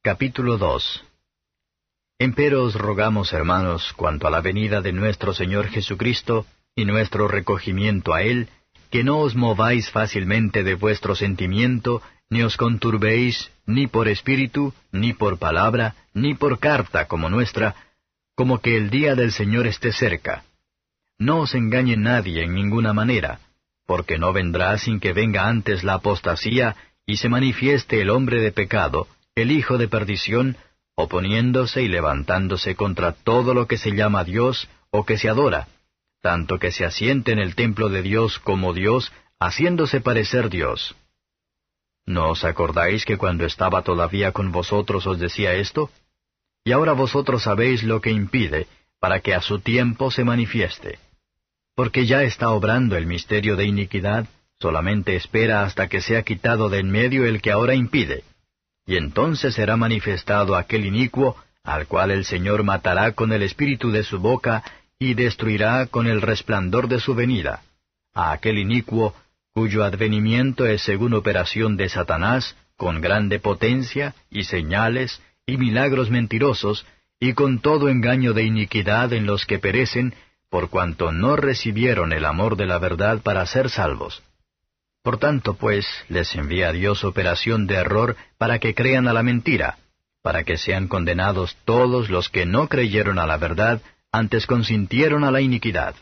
Capítulo 2 Empero os rogamos, hermanos, cuanto a la venida de nuestro Señor Jesucristo y nuestro recogimiento a Él, que no os mováis fácilmente de vuestro sentimiento, ni os conturbéis, ni por espíritu, ni por palabra, ni por carta como nuestra, como que el día del Señor esté cerca. No os engañe nadie en ninguna manera, porque no vendrá sin que venga antes la apostasía y se manifieste el hombre de pecado, el hijo de perdición, oponiéndose y levantándose contra todo lo que se llama Dios o que se adora, tanto que se asiente en el templo de Dios como Dios, haciéndose parecer Dios. ¿No os acordáis que cuando estaba todavía con vosotros os decía esto? Y ahora vosotros sabéis lo que impide, para que a su tiempo se manifieste. Porque ya está obrando el misterio de iniquidad, solamente espera hasta que sea quitado de en medio el que ahora impide y entonces será manifestado aquel inicuo, al cual el Señor matará con el espíritu de su boca, y destruirá con el resplandor de su venida, a aquel inicuo, cuyo advenimiento es según operación de Satanás, con grande potencia, y señales, y milagros mentirosos, y con todo engaño de iniquidad en los que perecen, por cuanto no recibieron el amor de la verdad para ser salvos. Por tanto, pues, les envía Dios operación de error para que crean a la mentira, para que sean condenados todos los que no creyeron a la verdad, antes consintieron a la iniquidad.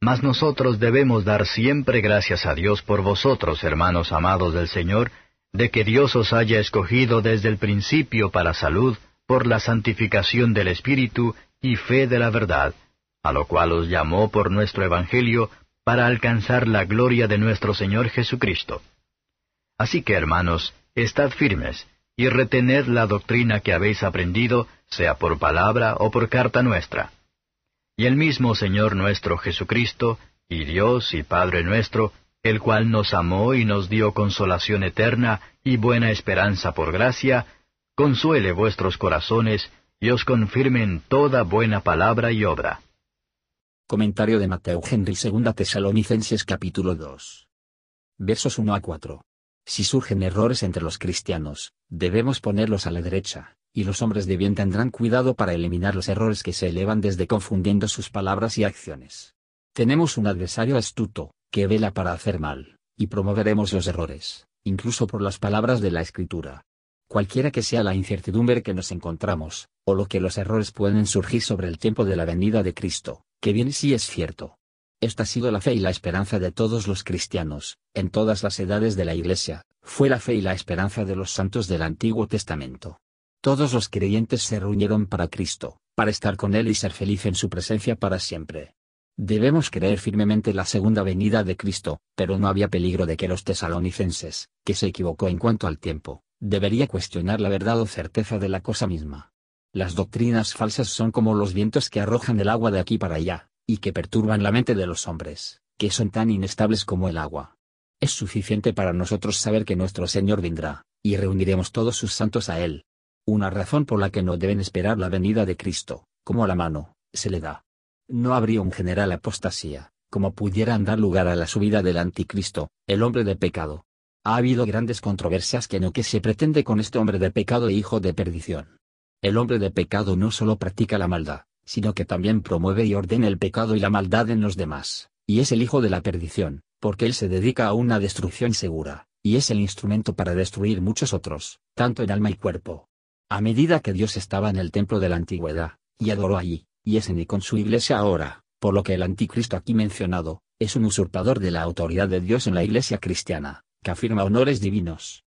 Mas nosotros debemos dar siempre gracias a Dios por vosotros, hermanos amados del Señor, de que Dios os haya escogido desde el principio para salud, por la santificación del Espíritu y fe de la verdad, a lo cual os llamó por nuestro Evangelio, para alcanzar la gloria de nuestro Señor Jesucristo. Así que, hermanos, estad firmes, y retened la doctrina que habéis aprendido, sea por palabra o por carta nuestra. Y el mismo Señor nuestro Jesucristo, y Dios y Padre nuestro, el cual nos amó y nos dio consolación eterna y buena esperanza por gracia, consuele vuestros corazones y os confirme en toda buena palabra y obra. Comentario de Mateo Henry 2 Tesalonicenses capítulo 2. Versos 1 a 4. Si surgen errores entre los cristianos, debemos ponerlos a la derecha, y los hombres de bien tendrán cuidado para eliminar los errores que se elevan desde confundiendo sus palabras y acciones. Tenemos un adversario astuto, que vela para hacer mal, y promoveremos los errores, incluso por las palabras de la Escritura. Cualquiera que sea la incertidumbre que nos encontramos, o lo que los errores pueden surgir sobre el tiempo de la venida de Cristo, que bien sí es cierto. Esta ha sido la fe y la esperanza de todos los cristianos, en todas las edades de la Iglesia, fue la fe y la esperanza de los santos del Antiguo Testamento. Todos los creyentes se reunieron para Cristo, para estar con Él y ser feliz en su presencia para siempre. Debemos creer firmemente la segunda venida de Cristo, pero no había peligro de que los tesalonicenses, que se equivocó en cuanto al tiempo, debería cuestionar la verdad o certeza de la cosa misma. Las doctrinas falsas son como los vientos que arrojan el agua de aquí para allá, y que perturban la mente de los hombres, que son tan inestables como el agua. Es suficiente para nosotros saber que nuestro Señor vendrá, y reuniremos todos sus santos a Él. Una razón por la que no deben esperar la venida de Cristo, como a la mano, se le da. No habría un general apostasía, como pudieran dar lugar a la subida del anticristo, el hombre de pecado. Ha habido grandes controversias que no que se pretende con este hombre de pecado e hijo de perdición. El hombre de pecado no solo practica la maldad, sino que también promueve y ordena el pecado y la maldad en los demás, y es el hijo de la perdición, porque él se dedica a una destrucción segura, y es el instrumento para destruir muchos otros, tanto en alma y cuerpo. A medida que Dios estaba en el templo de la antigüedad, y adoró allí, y es en con su iglesia ahora, por lo que el anticristo aquí mencionado, es un usurpador de la autoridad de Dios en la iglesia cristiana, que afirma honores divinos.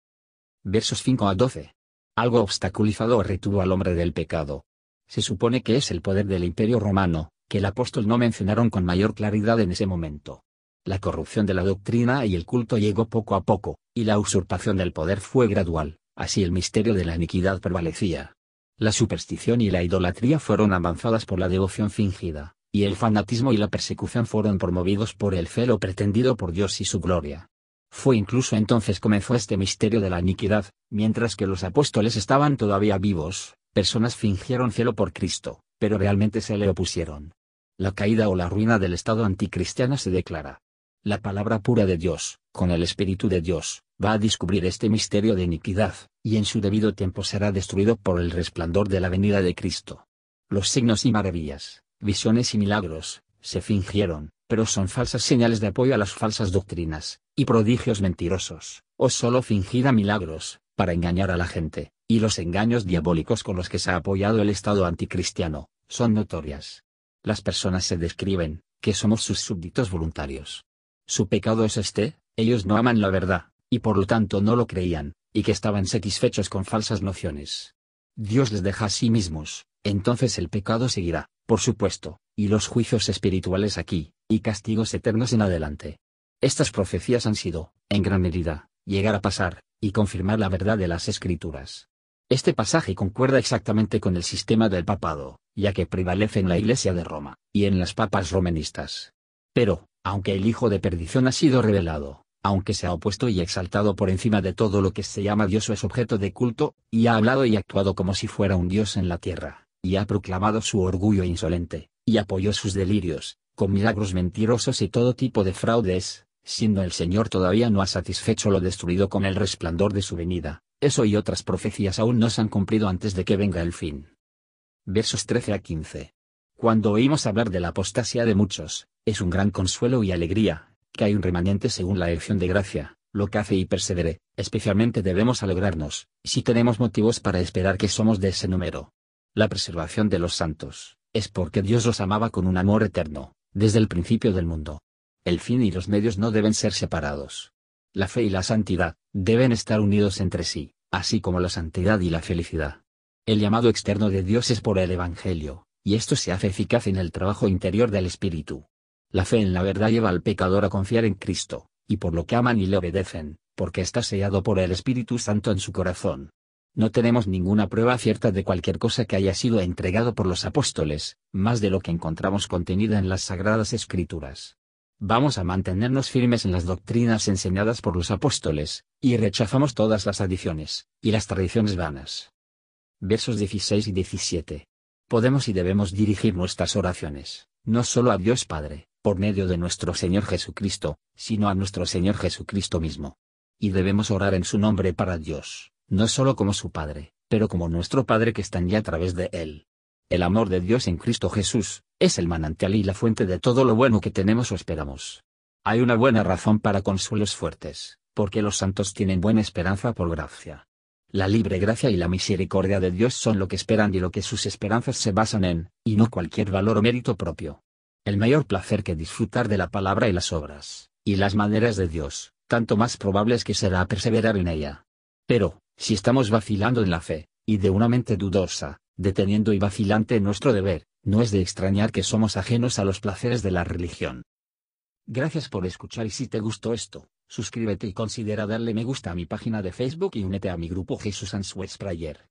Versos 5 a 12 algo obstaculizado o retuvo al hombre del pecado. Se supone que es el poder del imperio romano, que el apóstol no mencionaron con mayor claridad en ese momento. La corrupción de la doctrina y el culto llegó poco a poco, y la usurpación del poder fue gradual, así el misterio de la iniquidad prevalecía. La superstición y la idolatría fueron avanzadas por la devoción fingida, y el fanatismo y la persecución fueron promovidos por el celo pretendido por Dios y su gloria. Fue incluso entonces comenzó este misterio de la iniquidad, mientras que los apóstoles estaban todavía vivos, personas fingieron cielo por Cristo, pero realmente se le opusieron. La caída o la ruina del Estado anticristiano se declara. la palabra pura de Dios, con el Espíritu de Dios, va a descubrir este misterio de iniquidad, y en su debido tiempo será destruido por el resplandor de la venida de Cristo. Los signos y maravillas, visiones y milagros, se fingieron, pero son falsas señales de apoyo a las falsas doctrinas, y prodigios mentirosos, o solo fingida milagros, para engañar a la gente, y los engaños diabólicos con los que se ha apoyado el Estado anticristiano, son notorias. Las personas se describen, que somos sus súbditos voluntarios. Su pecado es este, ellos no aman la verdad, y por lo tanto no lo creían, y que estaban satisfechos con falsas nociones. Dios les deja a sí mismos, entonces el pecado seguirá, por supuesto, y los juicios espirituales aquí, y castigos eternos en adelante. Estas profecías han sido, en gran medida, llegar a pasar, y confirmar la verdad de las escrituras. Este pasaje concuerda exactamente con el sistema del papado, ya que prevalece en la Iglesia de Roma, y en las papas romanistas. Pero, aunque el Hijo de Perdición ha sido revelado, aunque se ha opuesto y exaltado por encima de todo lo que se llama Dios o es objeto de culto, y ha hablado y actuado como si fuera un Dios en la tierra, y ha proclamado su orgullo insolente, y apoyó sus delirios, con milagros mentirosos y todo tipo de fraudes, siendo el Señor todavía no ha satisfecho lo destruido con el resplandor de su venida, eso y otras profecías aún no se han cumplido antes de que venga el fin. Versos 13 a 15. Cuando oímos hablar de la apostasía de muchos, es un gran consuelo y alegría, que hay un remanente según la elección de gracia, lo que hace y persevere, especialmente debemos alegrarnos, si tenemos motivos para esperar que somos de ese número. La preservación de los santos, es porque Dios los amaba con un amor eterno, desde el principio del mundo. El fin y los medios no deben ser separados. La fe y la santidad, deben estar unidos entre sí, así como la santidad y la felicidad. El llamado externo de Dios es por el Evangelio, y esto se hace eficaz en el trabajo interior del Espíritu. La fe en la verdad lleva al pecador a confiar en Cristo, y por lo que aman y le obedecen, porque está sellado por el Espíritu Santo en su corazón. No tenemos ninguna prueba cierta de cualquier cosa que haya sido entregado por los apóstoles, más de lo que encontramos contenida en las Sagradas Escrituras. Vamos a mantenernos firmes en las doctrinas enseñadas por los apóstoles, y rechazamos todas las adiciones, y las tradiciones vanas. Versos 16 y 17. Podemos y debemos dirigir nuestras oraciones, no solo a Dios Padre, por medio de nuestro Señor Jesucristo, sino a nuestro Señor Jesucristo mismo. Y debemos orar en su nombre para Dios, no solo como su Padre, pero como nuestro Padre que está ya a través de Él. El amor de Dios en Cristo Jesús, es el manantial y la fuente de todo lo bueno que tenemos o esperamos. Hay una buena razón para consuelos fuertes, porque los santos tienen buena esperanza por gracia. La libre gracia y la misericordia de Dios son lo que esperan y lo que sus esperanzas se basan en, y no cualquier valor o mérito propio el mayor placer que disfrutar de la palabra y las obras, y las maneras de Dios, tanto más probable es que será perseverar en ella. Pero, si estamos vacilando en la fe, y de una mente dudosa, deteniendo y vacilante nuestro deber, no es de extrañar que somos ajenos a los placeres de la religión. Gracias por escuchar y si te gustó esto, suscríbete y considera darle me gusta a mi página de Facebook y únete a mi grupo Jesús Answers Prayer.